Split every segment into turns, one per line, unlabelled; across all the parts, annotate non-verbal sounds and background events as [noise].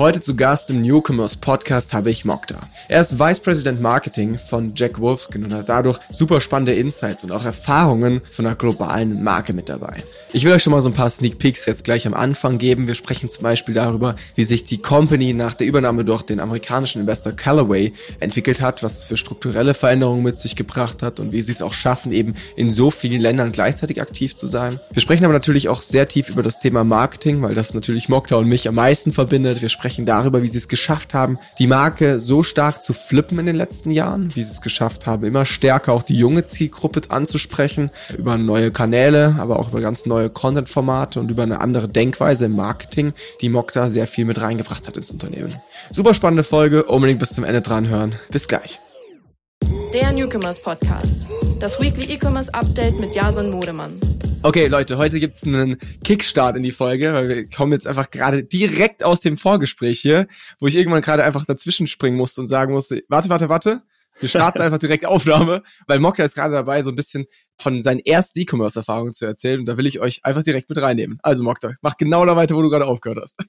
Heute zu Gast im Newcomers Podcast habe ich Mokta. Er ist Vice President Marketing von Jack Wolfskin und hat dadurch super spannende Insights und auch Erfahrungen von einer globalen Marke mit dabei. Ich will euch schon mal so ein paar Sneak Peeks jetzt gleich am Anfang geben. Wir sprechen zum Beispiel darüber, wie sich die Company nach der Übernahme durch den amerikanischen Investor Callaway entwickelt hat, was es für strukturelle Veränderungen mit sich gebracht hat und wie sie es auch schaffen, eben in so vielen Ländern gleichzeitig aktiv zu sein. Wir sprechen aber natürlich auch sehr tief über das Thema Marketing, weil das natürlich Mokta und mich am meisten verbindet. Wir sprechen darüber, wie sie es geschafft haben, die Marke so stark zu flippen in den letzten Jahren, wie sie es geschafft haben, immer stärker auch die junge Zielgruppe anzusprechen, über neue Kanäle, aber auch über ganz neue Content-Formate und über eine andere Denkweise im Marketing, die Mokta sehr viel mit reingebracht hat ins Unternehmen. Super spannende Folge, unbedingt bis zum Ende dran hören. Bis gleich.
Der Newcomers Podcast. Das Weekly E-Commerce Update mit Jason Modemann.
Okay, Leute, heute gibt's einen Kickstart in die Folge, weil wir kommen jetzt einfach gerade direkt aus dem Vorgespräch hier, wo ich irgendwann gerade einfach dazwischen springen musste und sagen musste, warte, warte, warte, wir starten [laughs] einfach direkt Aufnahme, weil Mokka ist gerade dabei, so ein bisschen von seinen ersten E-Commerce-Erfahrungen zu erzählen und da will ich euch einfach direkt mit reinnehmen. Also Mokta, mach genau da weiter, wo du gerade aufgehört
hast.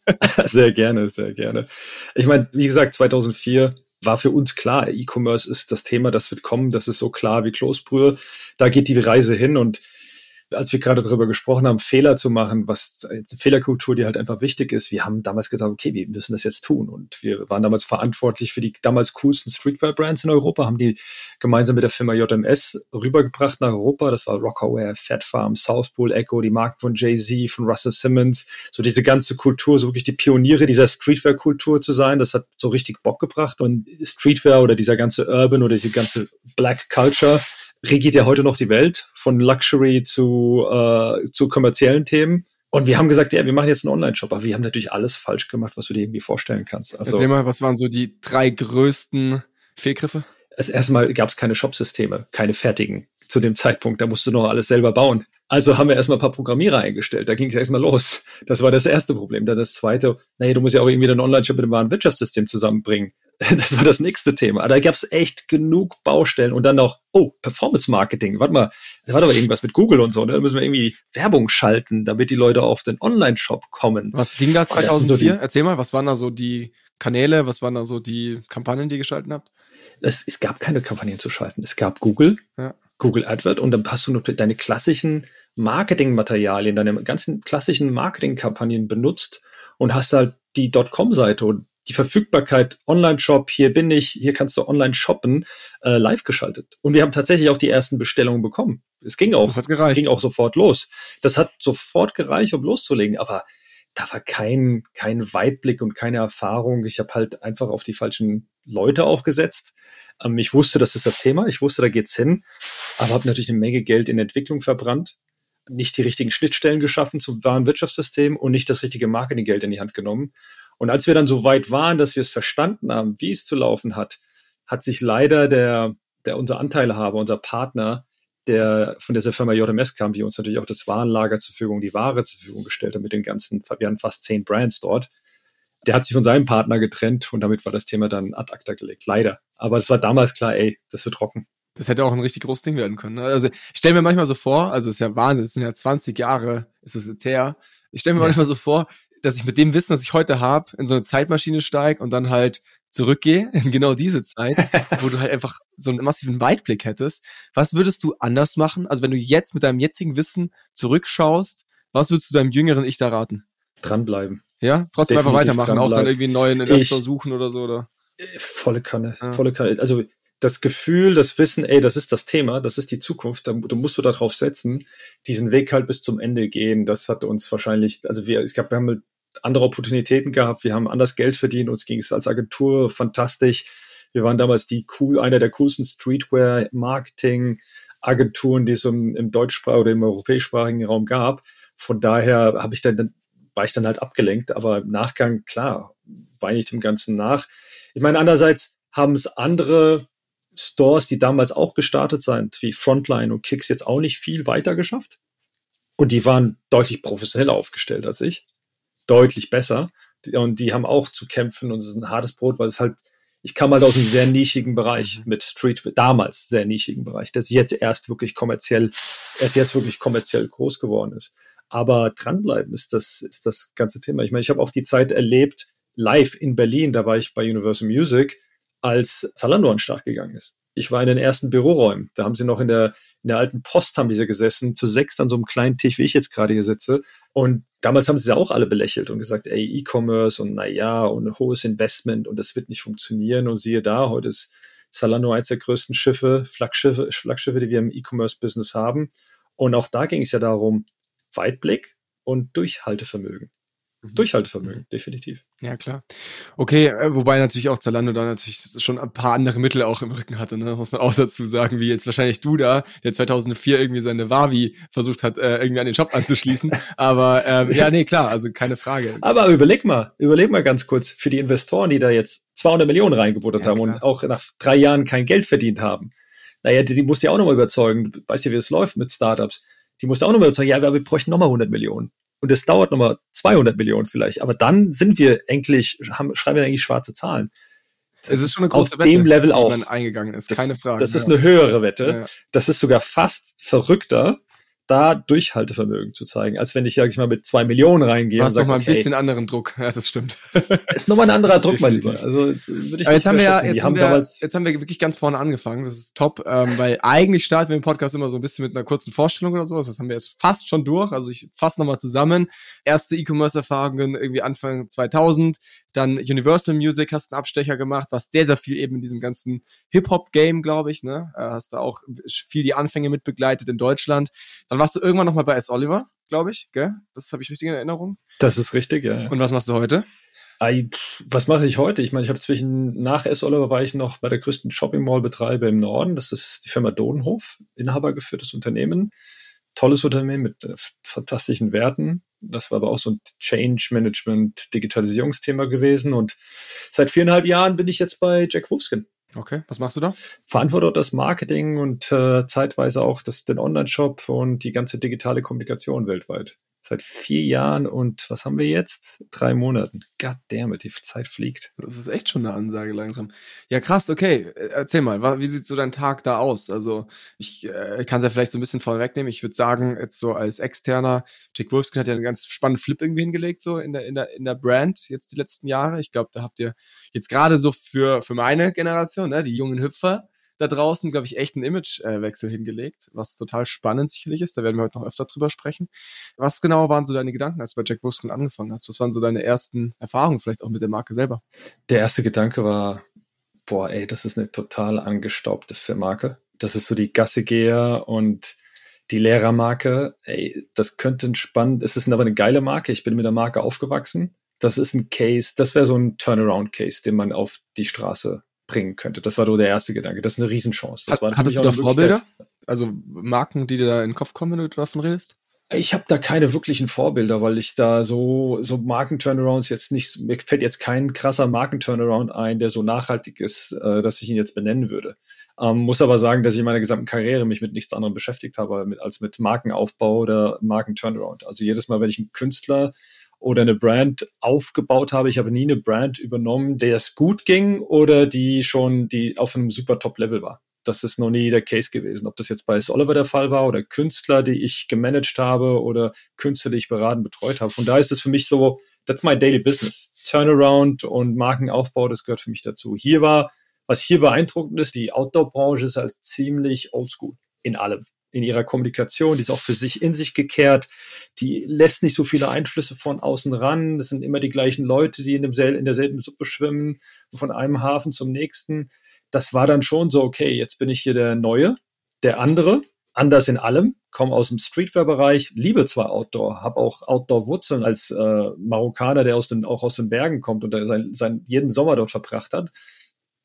[laughs] sehr gerne, sehr gerne. Ich meine, wie gesagt, 2004 war für uns klar, E-Commerce ist das Thema, das wird kommen, das ist so klar wie Kloßbrühe. Da geht die Reise hin und als wir gerade darüber gesprochen haben, Fehler zu machen, was Fehlerkultur, die halt einfach wichtig ist. Wir haben damals gedacht, okay, wir müssen das jetzt tun. Und wir waren damals verantwortlich für die damals coolsten Streetwear-Brands in Europa, haben die gemeinsam mit der Firma JMS rübergebracht nach Europa. Das war Rockaware, Fat Farm, South Pole Echo, die Marken von Jay-Z, von Russell Simmons. So diese ganze Kultur, so wirklich die Pioniere dieser Streetwear-Kultur zu sein, das hat so richtig Bock gebracht. Und Streetwear oder dieser ganze Urban oder diese ganze Black Culture regiert ja heute noch die Welt, von Luxury zu, äh, zu kommerziellen Themen. Und wir haben gesagt, ja, wir machen jetzt einen Online-Shop, aber wir haben natürlich alles falsch gemacht, was du dir irgendwie vorstellen kannst.
Also, Erzähl mal, was waren so die drei größten Fehlgriffe?
Das erste Mal gab es keine Shopsysteme, keine fertigen zu dem Zeitpunkt. Da musst du noch alles selber bauen. Also haben wir erstmal ein paar Programmierer eingestellt. Da ging es erstmal los. Das war das erste Problem. Dann das zweite, naja, du musst ja auch irgendwie dein Online-Shop mit dem wahren Wirtschaftssystem zusammenbringen. [laughs] Das war das nächste Thema. Da gab es echt genug Baustellen und dann noch, oh, Performance-Marketing. Warte mal, da war doch irgendwas mit Google und so. Ne? Da müssen wir irgendwie Werbung schalten, damit die Leute auf den Online-Shop kommen.
Was ging da 2004? So Erzähl mal, was waren da so die Kanäle, was waren da so die Kampagnen, die ihr geschalten habt?
Es, es gab keine Kampagnen zu schalten. Es gab Google. Ja. Google AdWord und dann hast du nur deine klassischen Marketingmaterialien, deine ganzen klassischen Marketingkampagnen benutzt und hast halt die .com-Seite und die Verfügbarkeit Online-Shop, hier bin ich, hier kannst du online shoppen, äh, live geschaltet. Und wir haben tatsächlich auch die ersten Bestellungen bekommen. Es ging auch, es ging auch sofort los. Das hat sofort gereicht, um loszulegen. Aber da war kein, kein Weitblick und keine Erfahrung. Ich habe halt einfach auf die falschen Leute auch gesetzt. Ähm, ich wusste, das ist das Thema. Ich wusste, da geht's hin. Aber habe natürlich eine Menge Geld in Entwicklung verbrannt. Nicht die richtigen Schnittstellen geschaffen zum wahren Wirtschaftssystem und nicht das richtige Marketinggeld in die Hand genommen. Und als wir dann so weit waren, dass wir es verstanden haben, wie es zu laufen hat, hat sich leider der, der unser Anteilhaber, unser Partner, der von dieser Firma JMS kam, die uns natürlich auch das Warenlager zur Verfügung, die Ware zur Verfügung gestellt hat mit den ganzen, wir hatten fast zehn Brands dort. Der hat sich von seinem Partner getrennt und damit war das Thema dann ad acta gelegt. Leider. Aber es war damals klar, ey, das wird trocken.
Das hätte auch ein richtig großes Ding werden können. Ne? Also ich stelle mir manchmal so vor, also es ist ja Wahnsinn, es sind ja 20 Jahre, ist es jetzt her. Ich stelle mir ja. manchmal so vor, dass ich mit dem Wissen, das ich heute habe, in so eine Zeitmaschine steige und dann halt zurückgehe, in genau diese Zeit, wo du [laughs] halt einfach so einen massiven Weitblick hättest, was würdest du anders machen? Also wenn du jetzt mit deinem jetzigen Wissen zurückschaust, was würdest du deinem jüngeren Ich da raten?
Dranbleiben.
Ja, trotzdem Definitiv einfach weitermachen, auch dann irgendwie einen neuen Investor ich, suchen oder so, oder?
Äh, volle Kanne, ja. volle Kanne. Also das Gefühl, das Wissen, ey, das ist das Thema, das ist die Zukunft, da, da musst du darauf setzen, diesen Weg halt bis zum Ende gehen. Das hat uns wahrscheinlich, also wir, ich glaube, wir haben andere Opportunitäten gehabt, wir haben anders Geld verdient, uns ging es als Agentur fantastisch. Wir waren damals die cool, einer der coolsten Streetwear-Marketing-Agenturen, die es im, im deutschsprachigen oder im europäischsprachigen Raum gab. Von daher habe ich dann, war ich dann halt abgelenkt, aber im Nachgang, klar, weine ich dem Ganzen nach. Ich meine, andererseits haben es andere Stores, die damals auch gestartet sind, wie Frontline und Kicks, jetzt auch nicht viel weiter geschafft. Und die waren deutlich professioneller aufgestellt als ich deutlich besser. Und die haben auch zu kämpfen und es ist ein hartes Brot, weil es halt, ich kam halt aus einem sehr nischigen Bereich mhm. mit Street, damals sehr nischigen Bereich, das jetzt erst wirklich kommerziell, erst jetzt wirklich kommerziell groß geworden ist. Aber dranbleiben ist das, ist das ganze Thema. Ich meine, ich habe auch die Zeit erlebt, live in Berlin, da war ich bei Universal Music, als Zalando an den Start gegangen ist. Ich war in den ersten Büroräumen. Da haben sie noch in der, in der alten Post haben sie gesessen, zu sechs an so einem kleinen Tisch, wie ich jetzt gerade hier sitze. Und damals haben sie ja auch alle belächelt und gesagt, ey, E-Commerce und naja, und hohes Investment und das wird nicht funktionieren. Und siehe da, heute ist Zalando eins der größten Schiffe, Flaggschiffe, Flaggschiffe, die wir im E-Commerce-Business haben. Und auch da ging es ja darum, Weitblick und Durchhaltevermögen. Mhm. Durchhaltevermögen, definitiv.
Ja, klar. Okay, äh, wobei natürlich auch Zalando da natürlich schon ein paar andere Mittel auch im Rücken hatte, ne? muss man auch dazu sagen, wie jetzt wahrscheinlich du da, der 2004 irgendwie seine Wavi versucht hat, äh, irgendwie an den Shop anzuschließen. [laughs] Aber ähm, ja, nee, klar, also keine Frage.
Aber überleg mal, überleg mal ganz kurz, für die Investoren, die da jetzt 200 Millionen reingebuttert ja, haben klar. und auch nach drei Jahren kein Geld verdient haben, naja, die, die musst du ja auch nochmal überzeugen. Du weißt ja, wie es läuft mit Startups. Die musst du auch nochmal überzeugen, ja, wir bräuchten nochmal 100 Millionen und es dauert nochmal 200 Millionen vielleicht, aber dann sind wir endlich, haben, schreiben wir eigentlich schwarze Zahlen.
Das es ist schon eine große
auf Wette, dem Level auch
eingegangen ist,
das,
keine Frage.
Das ist ja. eine höhere Wette. Ja. Das ist sogar fast verrückter, da Durchhaltevermögen zu zeigen, als wenn ich, sag ich mal, mit zwei Millionen reingehe.
Du hast noch mal ein okay, bisschen anderen Druck. [laughs] Ja, das stimmt.
ist nochmal ein anderer Druck, mein Lieber. Also
jetzt würde ich jetzt haben wir ja, jetzt haben, wir, jetzt haben wir wirklich ganz vorne angefangen. Das ist top, ähm, weil eigentlich starten wir im Podcast immer so ein bisschen mit einer kurzen Vorstellung oder sowas. Das haben wir jetzt fast schon durch. Also ich fasse nochmal zusammen. Erste E-Commerce-Erfahrungen irgendwie Anfang 2000, dann Universal Music hast einen Abstecher gemacht, was sehr, sehr viel eben in diesem ganzen Hip-Hop-Game, glaube ich, ne? Äh, hast da auch viel die Anfänge mit begleitet in Deutschland. Dann warst du irgendwann nochmal bei S. Oliver, glaube ich, gell? Das habe ich richtig in Erinnerung.
Das ist richtig, ja.
Und was machst du heute?
Was mache ich heute? Ich meine, ich habe zwischen nach S. Oliver war ich noch bei der größten Shopping Mall Betreiber im Norden. Das ist die Firma Dodenhof, inhabergeführtes Unternehmen. Tolles Unternehmen mit äh, fantastischen Werten. Das war aber auch so ein Change Management Digitalisierungsthema gewesen. Und seit viereinhalb Jahren bin ich jetzt bei Jack Wolfskin.
Okay, was machst du da?
Verantworte das Marketing und äh, zeitweise auch das, den Online-Shop und die ganze digitale Kommunikation weltweit seit vier Jahren und was haben wir jetzt? Drei Monaten. God damn it, die Zeit fliegt.
Das ist echt schon eine Ansage langsam. Ja, krass, okay. Erzähl mal, wie sieht so dein Tag da aus? Also, ich äh, kann es ja vielleicht so ein bisschen vorwegnehmen. Ich würde sagen, jetzt so als externer, Jack Wolfskin hat ja einen ganz spannenden Flip irgendwie hingelegt, so in der, in der, in der Brand jetzt die letzten Jahre. Ich glaube, da habt ihr jetzt gerade so für, für meine Generation, ne, die jungen Hüpfer, da draußen, glaube ich, echt einen Imagewechsel hingelegt, was total spannend sicherlich ist. Da werden wir heute noch öfter drüber sprechen. Was genau waren so deine Gedanken, als du bei Jack Wolfskin angefangen hast? Was waren so deine ersten Erfahrungen vielleicht auch mit der Marke selber?
Der erste Gedanke war, boah, ey, das ist eine total angestaubte Marke. Das ist so die Gassegeher und die Lehrermarke. Ey, das könnte ein spannend, es ist aber eine geile Marke. Ich bin mit der Marke aufgewachsen. Das ist ein Case, das wäre so ein Turnaround-Case, den man auf die Straße bringen könnte. Das war so der erste Gedanke. Das ist eine Riesenchance. Das
Hat, hattest du da Vorbilder? Also Marken, die dir da in den Kopf kommen, wenn du davon redest?
Ich habe da keine wirklichen Vorbilder, weil ich da so, so Markenturnarounds jetzt nicht, mir fällt jetzt kein krasser Markenturnaround ein, der so nachhaltig ist, äh, dass ich ihn jetzt benennen würde. Ähm, muss aber sagen, dass ich in meiner gesamten Karriere mich mit nichts anderem beschäftigt habe, mit, als mit Markenaufbau oder Markenturnaround. Also jedes Mal, wenn ich einen Künstler oder eine Brand aufgebaut habe. Ich habe nie eine Brand übernommen, der es gut ging oder die schon die auf einem super Top-Level war. Das ist noch nie der Case gewesen. Ob das jetzt bei. Oliver der Fall war oder Künstler, die ich gemanagt habe oder Künstler, die ich beraten, betreut habe. Von daher ist es für mich so, that's my daily business. Turnaround und Markenaufbau, das gehört für mich dazu. Hier war, was hier beeindruckend ist, die Outdoor-Branche ist als ziemlich oldschool in allem in ihrer Kommunikation, die ist auch für sich in sich gekehrt, die lässt nicht so viele Einflüsse von außen ran, das sind immer die gleichen Leute, die in, demsel in derselben Suppe schwimmen, von einem Hafen zum nächsten. Das war dann schon so, okay, jetzt bin ich hier der Neue, der andere, anders in allem, komme aus dem Streetwear-Bereich, liebe zwar Outdoor, habe auch Outdoor-Wurzeln als äh, Marokkaner, der aus den, auch aus den Bergen kommt und der sein, sein, jeden Sommer dort verbracht hat,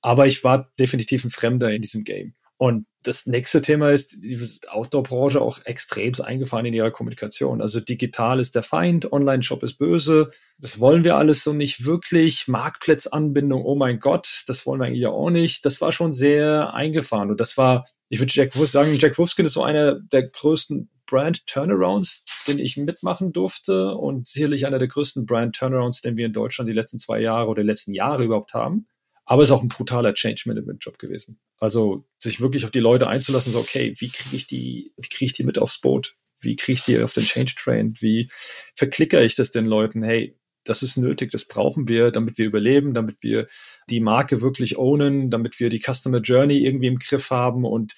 aber ich war definitiv ein Fremder in diesem Game. Und das nächste Thema ist, die Outdoor-Branche auch extrem eingefahren in ihrer Kommunikation. Also digital ist der Feind, Online-Shop ist böse. Das wollen wir alles so nicht wirklich. Marktplatzanbindung, oh mein Gott, das wollen wir eigentlich ja auch nicht. Das war schon sehr eingefahren. Und das war, ich würde Jack Wolf sagen, Jack Wolfskin ist so einer der größten Brand-Turnarounds, den ich mitmachen durfte und sicherlich einer der größten Brand-Turnarounds, den wir in Deutschland die letzten zwei Jahre oder die letzten Jahre überhaupt haben. Aber es ist auch ein brutaler Change-Management-Job gewesen. Also sich wirklich auf die Leute einzulassen, so, okay, wie kriege ich die, wie kriege ich die mit aufs Boot? Wie kriege ich die auf den Change-Train? Wie verklicke ich das den Leuten? Hey, das ist nötig, das brauchen wir, damit wir überleben, damit wir die Marke wirklich ownen, damit wir die Customer Journey irgendwie im Griff haben und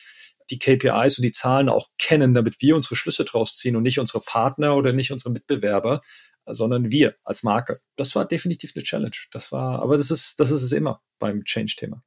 die KPIs und die Zahlen auch kennen, damit wir unsere Schlüsse draus ziehen und nicht unsere Partner oder nicht unsere Mitbewerber, sondern wir als Marke. Das war definitiv eine Challenge. Das war, aber das ist, das ist es immer beim Change-Thema.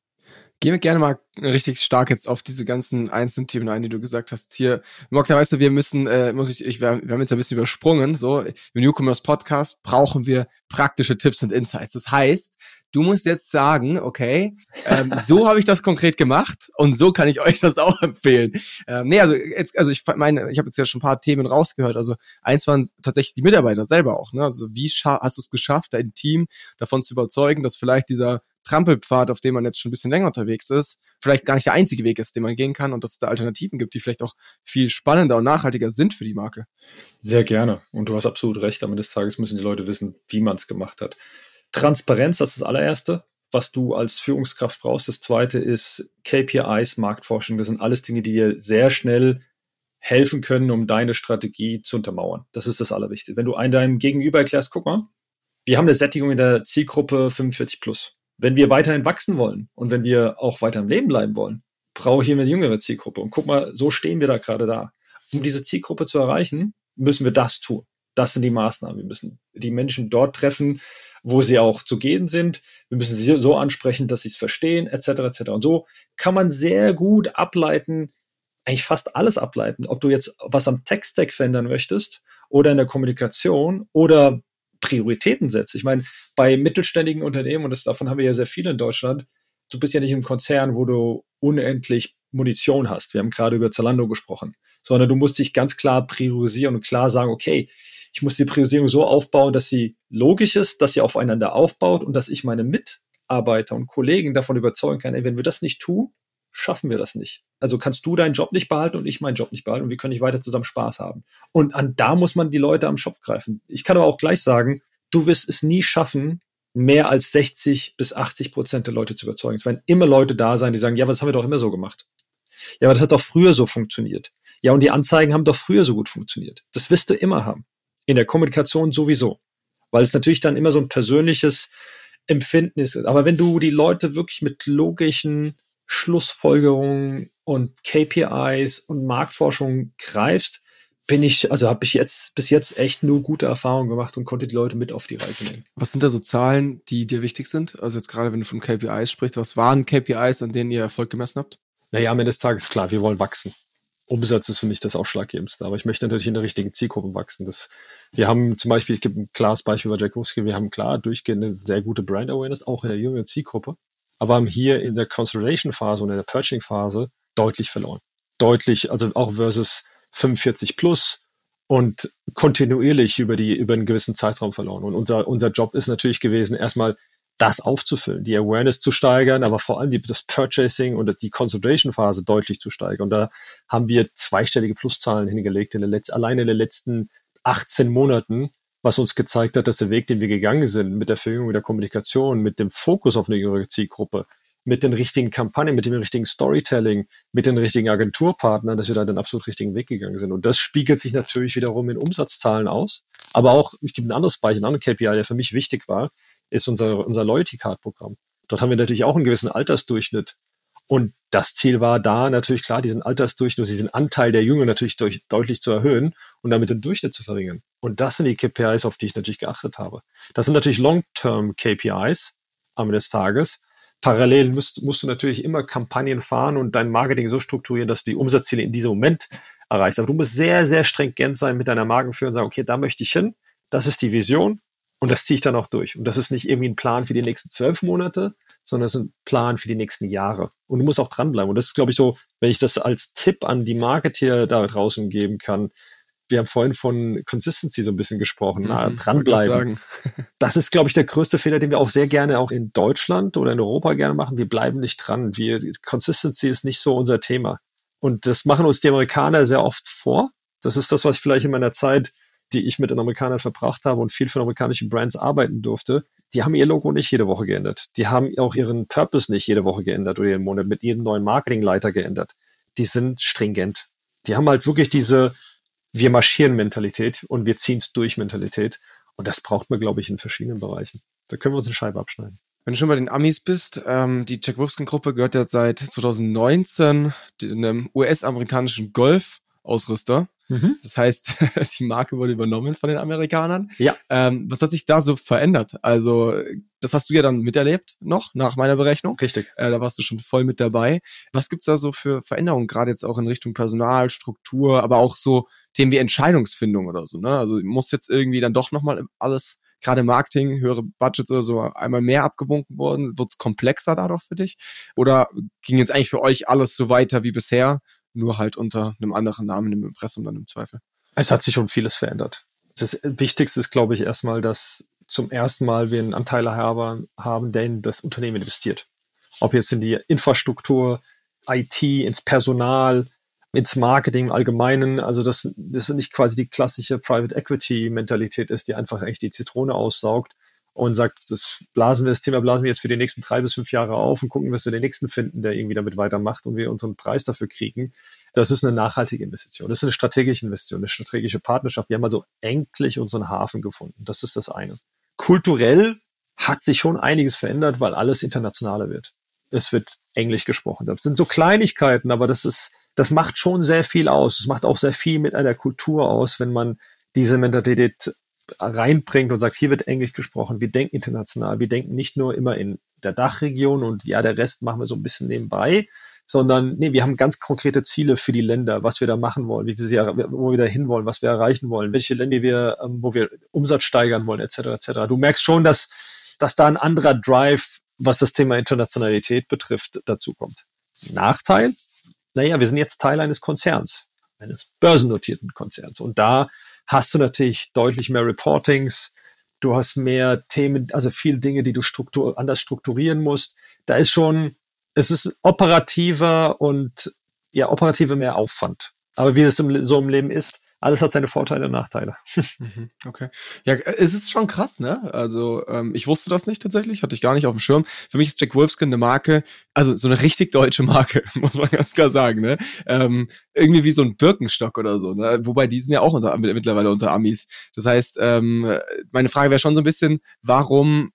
Gehen wir gerne mal richtig stark jetzt auf diese ganzen einzelnen Themen ein, die du gesagt hast. Hier, Mokta, weißt du, wir müssen, äh, muss ich, ich wir, wir haben jetzt ein bisschen übersprungen. So, im Newcomers Podcast brauchen wir praktische Tipps und Insights. Das heißt, du musst jetzt sagen, okay, ähm, [laughs] so habe ich das konkret gemacht und so kann ich euch das auch empfehlen. Ähm, nee, also jetzt, also ich meine, ich habe jetzt ja schon ein paar Themen rausgehört. Also eins waren tatsächlich die Mitarbeiter selber auch. Ne? Also wie hast du es geschafft, dein Team davon zu überzeugen, dass vielleicht dieser Trampelpfad, auf dem man jetzt schon ein bisschen länger unterwegs ist, vielleicht gar nicht der einzige Weg ist, den man gehen kann und dass es da Alternativen gibt, die vielleicht auch viel spannender und nachhaltiger sind für die Marke.
Sehr gerne. Und du hast absolut recht. Am Ende des Tages müssen die Leute wissen, wie man es gemacht hat. Transparenz, das ist das allererste, was du als Führungskraft brauchst. Das zweite ist KPIs, Marktforschung. Das sind alles Dinge, die dir sehr schnell helfen können, um deine Strategie zu untermauern. Das ist das Allerwichtigste. Wenn du einen deinem Gegenüber erklärst, guck mal, wir haben eine Sättigung in der Zielgruppe 45 plus. Wenn wir weiterhin wachsen wollen und wenn wir auch weiter im Leben bleiben wollen, brauche ich eine jüngere Zielgruppe. Und guck mal, so stehen wir da gerade da. Um diese Zielgruppe zu erreichen, müssen wir das tun. Das sind die Maßnahmen. Wir müssen die Menschen dort treffen, wo sie auch zu gehen sind. Wir müssen sie so ansprechen, dass sie es verstehen, etc. etc. Und so kann man sehr gut ableiten, eigentlich fast alles ableiten, ob du jetzt was am Tech-Stack verändern möchtest oder in der Kommunikation oder Prioritäten setzt. Ich meine, bei mittelständigen Unternehmen, und das, davon haben wir ja sehr viele in Deutschland, du bist ja nicht im Konzern, wo du unendlich Munition hast. Wir haben gerade über Zalando gesprochen, sondern du musst dich ganz klar priorisieren und klar sagen, okay, ich muss die Priorisierung so aufbauen, dass sie logisch ist, dass sie aufeinander aufbaut und dass ich meine Mitarbeiter und Kollegen davon überzeugen kann, ey, wenn wir das nicht tun, schaffen wir das nicht. Also kannst du deinen Job nicht behalten und ich meinen Job nicht behalten und wir können nicht weiter zusammen Spaß haben. Und an da muss man die Leute am Schopf greifen. Ich kann aber auch gleich sagen, du wirst es nie schaffen, mehr als 60 bis 80 Prozent der Leute zu überzeugen. Es werden immer Leute da sein, die sagen, ja, was haben wir doch immer so gemacht. Ja, aber das hat doch früher so funktioniert. Ja, und die Anzeigen haben doch früher so gut funktioniert. Das wirst du immer haben. In der Kommunikation sowieso. Weil es natürlich dann immer so ein persönliches Empfinden ist. Aber wenn du die Leute wirklich mit logischen Schlussfolgerungen und KPIs und Marktforschung greifst, bin ich, also habe ich jetzt bis jetzt echt nur gute Erfahrungen gemacht und konnte die Leute mit auf die Reise nehmen.
Was sind da so Zahlen, die dir wichtig sind? Also jetzt gerade, wenn du von KPIs sprichst, was waren KPIs, an denen ihr Erfolg gemessen habt?
Naja, am Ende des Tages klar, wir wollen wachsen. Umsatz ist für mich das Ausschlaggebendste. Aber ich möchte natürlich in der richtigen Zielgruppe wachsen. Das, wir haben zum Beispiel, ich gebe ein klares Beispiel bei Jack Ruski, wir haben klar durchgehend eine sehr gute Brand Awareness, auch in der jüngeren Zielgruppe aber haben hier in der Consolidation-Phase und in der Purchasing-Phase deutlich verloren. Deutlich, also auch versus 45 plus und kontinuierlich über die, über einen gewissen Zeitraum verloren. Und unser, unser Job ist natürlich gewesen, erstmal das aufzufüllen, die Awareness zu steigern, aber vor allem die, das Purchasing und die Consolidation-Phase deutlich zu steigern. Und da haben wir zweistellige Pluszahlen hingelegt in der letzten, allein in den letzten 18 Monaten was uns gezeigt hat, dass der Weg, den wir gegangen sind, mit der mit der Kommunikation, mit dem Fokus auf eine jüngere Zielgruppe, mit den richtigen Kampagnen, mit dem richtigen Storytelling, mit den richtigen Agenturpartnern, dass wir da den absolut richtigen Weg gegangen sind. Und das spiegelt sich natürlich wiederum in Umsatzzahlen aus. Aber auch, ich gebe ein anderes Beispiel, ein anderes KPI, der für mich wichtig war, ist unser, unser Loyalty Card Programm. Dort haben wir natürlich auch einen gewissen Altersdurchschnitt und das Ziel war da natürlich klar, diesen Altersdurchschnitt, diesen Anteil der Jünger natürlich durch, deutlich zu erhöhen und damit den Durchschnitt zu verringern. Und das sind die KPIs, auf die ich natürlich geachtet habe. Das sind natürlich Long-Term KPIs am Ende des Tages. Parallel musst, musst du natürlich immer Kampagnen fahren und dein Marketing so strukturieren, dass du die Umsatzziele in diesem Moment erreichst. Aber du musst sehr, sehr stringent sein mit deiner Markenführung und sagen, okay, da möchte ich hin. Das ist die Vision. Und das ziehe ich dann auch durch. Und das ist nicht irgendwie ein Plan für die nächsten zwölf Monate, sondern es ist ein Plan für die nächsten Jahre. Und du musst auch dranbleiben. Und das ist, glaube ich, so, wenn ich das als Tipp an die Marketeer da draußen geben kann. Wir haben vorhin von Consistency so ein bisschen gesprochen. Mhm, Na, dranbleiben. [laughs] das ist, glaube ich, der größte Fehler, den wir auch sehr gerne auch in Deutschland oder in Europa gerne machen. Wir bleiben nicht dran. Wir, Consistency ist nicht so unser Thema. Und das machen uns die Amerikaner sehr oft vor. Das ist das, was ich vielleicht in meiner Zeit die ich mit den Amerikanern verbracht habe und viel für amerikanische Brands arbeiten durfte, die haben ihr Logo nicht jede Woche geändert. Die haben auch ihren Purpose nicht jede Woche geändert oder jeden Monat mit jedem neuen Marketingleiter geändert. Die sind stringent. Die haben halt wirklich diese wir marschieren Mentalität und wir ziehen es durch Mentalität. Und das braucht man, glaube ich, in verschiedenen Bereichen. Da können wir uns eine Scheibe abschneiden.
Wenn du schon bei den Amis bist, ähm, die Jack Wolfskin-Gruppe gehört ja seit 2019 einem US-amerikanischen Golf-Ausrüster. Mhm. Das heißt, [laughs] die Marke wurde übernommen von den Amerikanern.
Ja.
Ähm, was hat sich da so verändert? Also, das hast du ja dann miterlebt noch, nach meiner Berechnung.
Richtig.
Äh, da warst du schon voll mit dabei. Was gibt's da so für Veränderungen, gerade jetzt auch in Richtung Personal, Struktur, aber auch so Themen wie Entscheidungsfindung oder so, ne? Also, muss jetzt irgendwie dann doch nochmal alles gerade Marketing, höhere Budgets oder so einmal mehr abgewunken worden? Wird es komplexer dadurch für dich? Oder ging jetzt eigentlich für euch alles so weiter wie bisher, nur halt unter einem anderen Namen im Impressum dann im Zweifel?
Es hat sich schon vieles verändert. Das Wichtigste ist, glaube ich, erstmal, dass zum ersten Mal wir einen Anteilhaber haben, der in das Unternehmen investiert. Ob jetzt in die Infrastruktur, IT, ins Personal, ins Marketing im Allgemeinen. Also das, das nicht quasi die klassische Private Equity Mentalität ist, die einfach echt die Zitrone aussaugt und sagt, das blasen wir, das Thema blasen wir jetzt für die nächsten drei bis fünf Jahre auf und gucken, was wir den nächsten finden, der irgendwie damit weitermacht und wir unseren Preis dafür kriegen. Das ist eine nachhaltige Investition. Das ist eine strategische Investition, eine strategische Partnerschaft. Wir haben also endlich unseren Hafen gefunden. Das ist das eine. Kulturell hat sich schon einiges verändert, weil alles internationaler wird. Es wird Englisch gesprochen. Das sind so Kleinigkeiten, aber das ist, das macht schon sehr viel aus. Es macht auch sehr viel mit einer Kultur aus, wenn man diese Mentalität reinbringt und sagt, hier wird Englisch gesprochen, wir denken international, wir denken nicht nur immer in der Dachregion und ja, der Rest machen wir so ein bisschen nebenbei, sondern nee, wir haben ganz konkrete Ziele für die Länder, was wir da machen wollen, wie wir sie, wo wir da hinwollen, was wir erreichen wollen, welche Länder wir, ähm, wo wir Umsatz steigern wollen, etc. etc. Du merkst schon, dass, dass da ein anderer Drive, was das Thema Internationalität betrifft, dazu kommt. Nachteil, naja, wir sind jetzt Teil eines Konzerns, eines börsennotierten Konzerns. Und da hast du natürlich deutlich mehr Reportings, du hast mehr Themen, also viele Dinge, die du struktur anders strukturieren musst. Da ist schon, es ist operativer und ja, operativer mehr Aufwand. Aber wie es im, so im Leben ist, alles hat seine Vorteile und Nachteile. [laughs]
Mhm, okay. Ja, es ist schon krass, ne? Also, ähm, ich wusste das nicht tatsächlich, hatte ich gar nicht auf dem Schirm. Für mich ist Jack Wolfskin eine Marke, also so eine richtig deutsche Marke, [laughs] muss man ganz klar sagen, ne? Ähm, irgendwie wie so ein Birkenstock oder so, ne? Wobei die sind ja auch unter, mittlerweile unter Amis. Das heißt, ähm, meine Frage wäre schon so ein bisschen, warum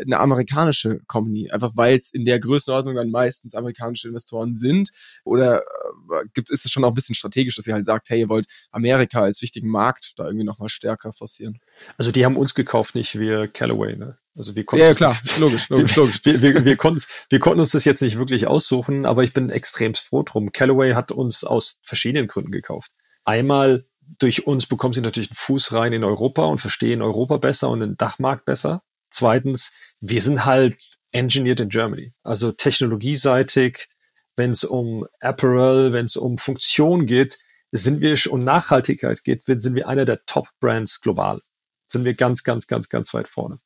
eine amerikanische Company, einfach weil es in der Größenordnung dann meistens amerikanische Investoren sind? Oder äh, gibt ist es schon auch ein bisschen strategisch, dass ihr halt sagt, hey, ihr wollt Amerika als wichtigen Markt da irgendwie nochmal stärker forcieren?
Also die haben uns gekauft, nicht wir Callaway, ne? Also wir
konnten ja, ja klar, logisch, logisch, [laughs] logisch.
Wir, wir, wir, konnten, wir konnten uns das jetzt nicht wirklich aussuchen, aber ich bin extrem froh drum. Callaway hat uns aus verschiedenen Gründen gekauft. Einmal durch uns bekommen sie natürlich einen Fuß rein in Europa und verstehen Europa besser und den Dachmarkt besser. Zweitens, wir sind halt engineered in Germany. Also technologieseitig, wenn es um Apparel, wenn es um Funktion geht, sind wir und Nachhaltigkeit geht, sind wir einer der Top-Brands global. Sind wir ganz, ganz, ganz, ganz weit vorne.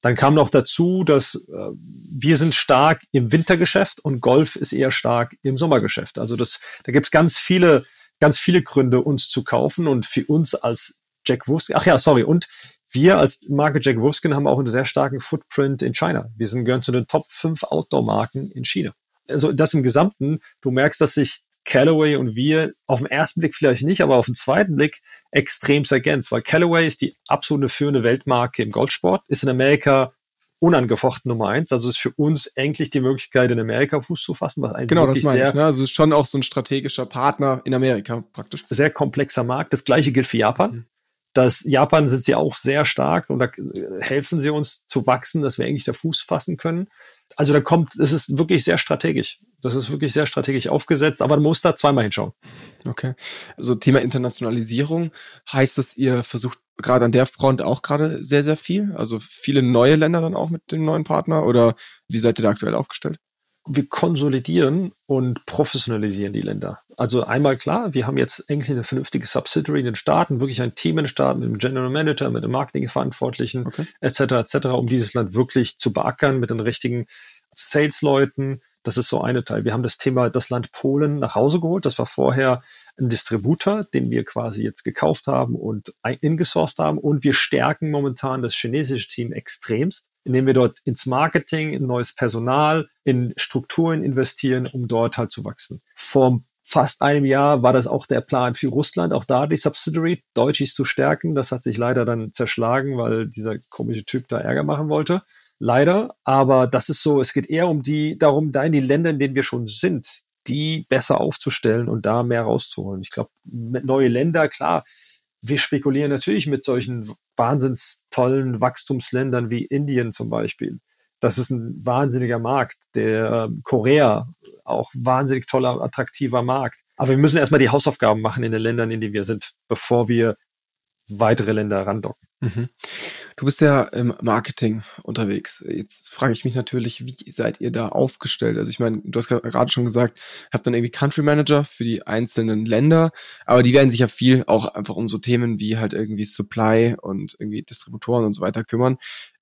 Dann kam noch dazu, dass äh, wir sind stark im Wintergeschäft und Golf ist eher stark im Sommergeschäft. Also das, da gibt's ganz viele, ganz viele Gründe, uns zu kaufen und für uns als Jack Wurst. Ach ja, sorry. Und wir als Marke Jack Wolfskin haben auch einen sehr starken Footprint in China. Wir sind gehören zu den Top 5 Outdoor-Marken in China. Also das im Gesamten, du merkst, dass sich Callaway und wir auf den ersten Blick vielleicht nicht, aber auf den zweiten Blick extrem ergänzt, weil Callaway ist die absolute führende Weltmarke im Golfsport, ist in Amerika unangefochten Nummer eins. Also ist für uns endlich die Möglichkeit, in Amerika Fuß zu fassen, was
eigentlich genau, das meine sehr, ich. Ne? Also ist schon auch so ein strategischer Partner in Amerika praktisch.
Sehr komplexer Markt. Das gleiche gilt für Japan. Mhm dass Japan sind sie auch sehr stark und da helfen sie uns zu wachsen, dass wir eigentlich der Fuß fassen können. Also da kommt, es ist wirklich sehr strategisch. Das ist wirklich sehr strategisch aufgesetzt, aber man muss da zweimal hinschauen.
Okay. Also Thema Internationalisierung heißt dass ihr versucht gerade an der Front auch gerade sehr, sehr viel? Also viele neue Länder dann auch mit dem neuen Partner oder wie seid ihr da aktuell aufgestellt?
Wir konsolidieren und professionalisieren die Länder. Also einmal klar, wir haben jetzt eigentlich eine vernünftige Subsidiary in den Staaten, wirklich ein Team in den Staaten mit dem General Manager, mit dem Marketingverantwortlichen okay. etc. etc., um dieses Land wirklich zu beackern mit den richtigen Sales-Leuten. Das ist so eine Teil. Wir haben das Thema das Land Polen nach Hause geholt. Das war vorher ein Distributor, den wir quasi jetzt gekauft haben und ingesourced haben. Und wir stärken momentan das chinesische Team extremst, indem wir dort ins Marketing, in neues Personal, in Strukturen investieren, um dort halt zu wachsen. Vor fast einem Jahr war das auch der Plan für Russland, auch da die Subsidiary Deutschis zu stärken. Das hat sich leider dann zerschlagen, weil dieser komische Typ da Ärger machen wollte. Leider. Aber das ist so, es geht eher um die, darum, da in die Länder, in denen wir schon sind, die besser aufzustellen und da mehr rauszuholen. Ich glaube, neue Länder, klar, wir spekulieren natürlich mit solchen wahnsinns tollen Wachstumsländern wie Indien zum Beispiel. Das ist ein wahnsinniger Markt. Der ähm, Korea, auch wahnsinnig toller, attraktiver Markt. Aber wir müssen erstmal die Hausaufgaben machen in den Ländern, in denen wir sind, bevor wir weitere Länder randocken. Mhm.
Du bist ja im Marketing unterwegs. Jetzt frage ich mich natürlich, wie seid ihr da aufgestellt? Also ich meine, du hast gerade schon gesagt, habt dann irgendwie Country Manager für die einzelnen Länder, aber die werden sich ja viel auch einfach um so Themen wie halt irgendwie Supply und irgendwie Distributoren und so weiter kümmern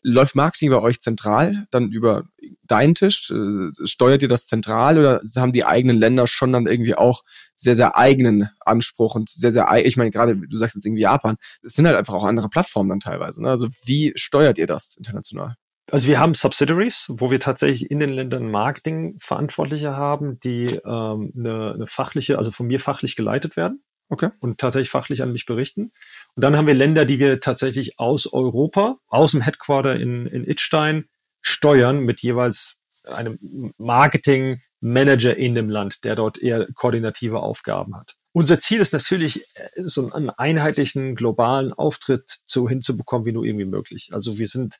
läuft Marketing bei euch zentral, dann über deinen Tisch? Äh, steuert ihr das zentral oder haben die eigenen Länder schon dann irgendwie auch sehr, sehr eigenen Anspruch und sehr, sehr, ich meine, gerade du sagst jetzt irgendwie Japan, es sind halt einfach auch andere Plattformen dann teilweise. Ne? Also wie steuert ihr das international?
Also wir haben Subsidiaries, wo wir tatsächlich in den Ländern Marketing-Verantwortliche haben, die ähm, eine, eine fachliche, also von mir fachlich geleitet werden. Okay. Und tatsächlich fachlich an mich berichten. Und dann haben wir Länder, die wir tatsächlich aus Europa, aus dem Headquarter in, in Itstein steuern mit jeweils einem Marketing-Manager in dem Land, der dort eher koordinative Aufgaben hat. Unser Ziel ist natürlich, äh, so einen einheitlichen globalen Auftritt zu hinzubekommen, wie nur irgendwie möglich. Also wir sind,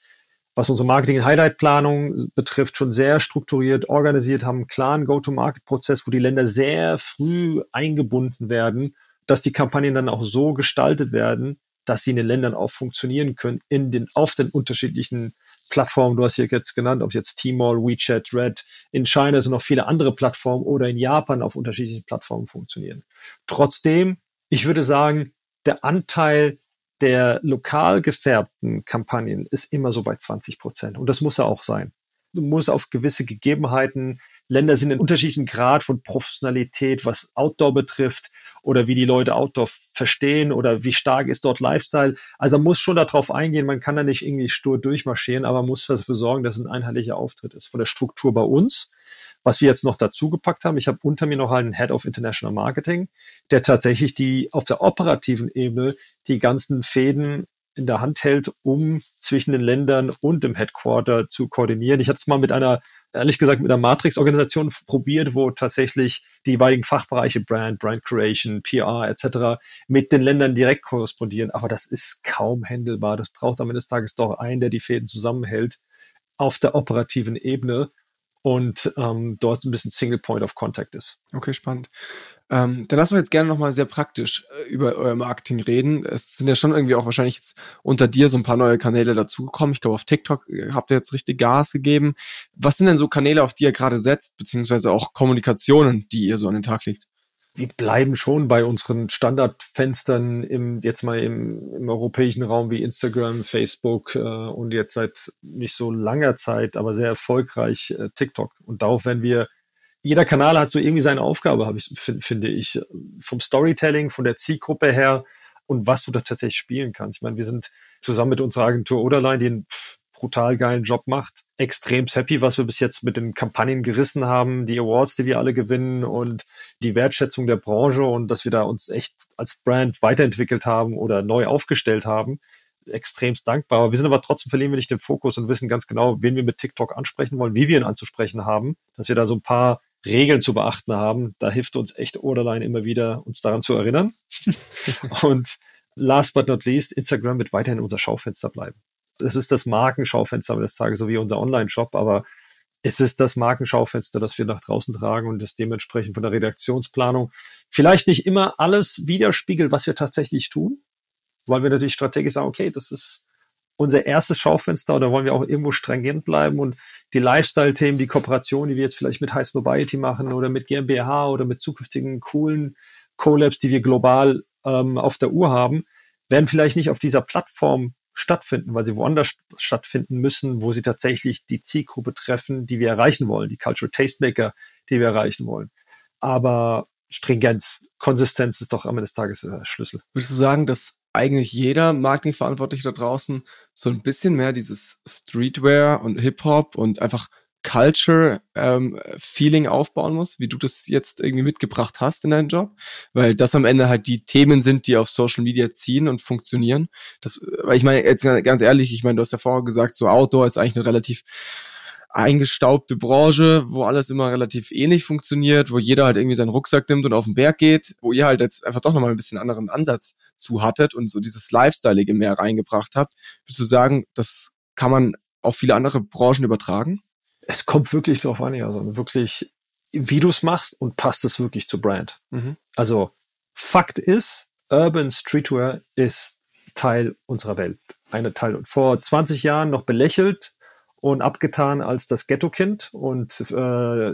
was unsere Marketing-Highlight-Planung betrifft, schon sehr strukturiert, organisiert, haben einen klaren Go-to-Market-Prozess, wo die Länder sehr früh eingebunden werden dass die Kampagnen dann auch so gestaltet werden, dass sie in den Ländern auch funktionieren können, in den, auf den unterschiedlichen Plattformen. Du hast hier jetzt genannt, ob es jetzt Tmall, WeChat, Red, in China sind noch viele andere Plattformen oder in Japan auf unterschiedlichen Plattformen funktionieren. Trotzdem, ich würde sagen, der Anteil der lokal gefärbten Kampagnen ist immer so bei 20 Prozent. Und das muss er auch sein. Du musst auf gewisse Gegebenheiten Länder sind in unterschiedlichen Grad von Professionalität, was Outdoor betrifft oder wie die Leute Outdoor verstehen oder wie stark ist dort Lifestyle. Also man muss schon darauf eingehen, man kann da nicht irgendwie stur durchmarschieren, aber man muss dafür sorgen, dass ein einheitlicher Auftritt ist. Von der Struktur bei uns, was wir jetzt noch dazu gepackt haben, ich habe unter mir noch einen Head of International Marketing, der tatsächlich die auf der operativen Ebene die ganzen Fäden in der Hand hält, um zwischen den Ländern und dem Headquarter zu koordinieren. Ich hatte es mal mit einer, ehrlich gesagt, mit einer Matrix-Organisation probiert, wo tatsächlich die jeweiligen Fachbereiche Brand, Brand Creation, PR etc. mit den Ländern direkt korrespondieren. Aber das ist kaum händelbar. Das braucht am Ende des Tages doch einen, der die Fäden zusammenhält auf der operativen Ebene und ähm, dort ein bisschen Single Point of Contact ist.
Okay, spannend. Ähm, dann lass uns jetzt gerne nochmal sehr praktisch äh, über euer Marketing reden. Es sind ja schon irgendwie auch wahrscheinlich jetzt unter dir so ein paar neue Kanäle dazugekommen. Ich glaube, auf TikTok äh, habt ihr jetzt richtig Gas gegeben. Was sind denn so Kanäle, auf die ihr gerade setzt, beziehungsweise auch Kommunikationen, die ihr so an den Tag legt?
Wir bleiben schon bei unseren Standardfenstern im, jetzt mal im, im europäischen Raum wie Instagram, Facebook äh, und jetzt seit nicht so langer Zeit, aber sehr erfolgreich äh, TikTok. Und darauf werden wir, jeder Kanal hat so irgendwie seine Aufgabe, habe ich, find, finde ich, vom Storytelling, von der Zielgruppe her und was du da tatsächlich spielen kannst. Ich meine, wir sind zusammen mit unserer Agentur Oderline, die einen brutal geilen Job macht. Extrem happy, was wir bis jetzt mit den Kampagnen gerissen haben, die Awards, die wir alle gewinnen und die Wertschätzung der Branche und dass wir da uns echt als Brand weiterentwickelt haben oder neu aufgestellt haben. Extremst dankbar. Wir sind aber trotzdem verlieren wir nicht den Fokus und wissen ganz genau, wen wir mit TikTok ansprechen wollen, wie wir ihn anzusprechen haben, dass wir da so ein paar Regeln zu beachten haben. Da hilft uns echt Orderline immer wieder, uns daran zu erinnern. [laughs] und last but not least, Instagram wird weiterhin unser Schaufenster bleiben es ist das Markenschaufenster des Tages, so wie unser Online-Shop, aber es ist das Markenschaufenster, das wir nach draußen tragen und das dementsprechend von der Redaktionsplanung vielleicht nicht immer alles widerspiegelt, was wir tatsächlich tun, weil wir natürlich strategisch sagen, okay, das ist unser erstes Schaufenster oder wollen wir auch irgendwo stringent bleiben und die Lifestyle-Themen, die Kooperation, die wir jetzt vielleicht mit High Snobiety machen oder mit GmbH oder mit zukünftigen coolen Collabs, die wir global ähm, auf der Uhr haben, werden vielleicht nicht auf dieser Plattform stattfinden, weil sie woanders stattfinden müssen, wo sie tatsächlich die Zielgruppe treffen, die wir erreichen wollen, die Cultural Tastemaker, die wir erreichen wollen. Aber Stringenz, Konsistenz ist doch am Ende des Tages der Schlüssel.
Würdest du sagen, dass eigentlich jeder Marketingverantwortliche da draußen so ein bisschen mehr dieses Streetwear und Hip-Hop und einfach Culture ähm, aufbauen muss, wie du das jetzt irgendwie mitgebracht hast in deinen Job, weil das am Ende halt die Themen sind, die auf Social Media ziehen und funktionieren. Das, weil ich meine jetzt ganz ehrlich, ich meine, du hast ja vorher gesagt, so Outdoor ist eigentlich eine relativ eingestaubte Branche, wo alles immer relativ ähnlich funktioniert, wo jeder halt irgendwie seinen Rucksack nimmt und auf den Berg geht, wo ihr halt jetzt einfach doch nochmal ein bisschen anderen Ansatz zu hattet und so dieses Lifestyleige mehr reingebracht habt. Würdest du sagen, das kann man auf viele andere Branchen übertragen?
Es kommt wirklich darauf an, ja, wirklich, wie du es machst und passt es wirklich zu Brand. Mhm. Also Fakt ist, Urban Streetwear ist Teil unserer Welt. Eine Teil. Vor 20 Jahren noch belächelt, und abgetan als das Ghetto-Kind und äh,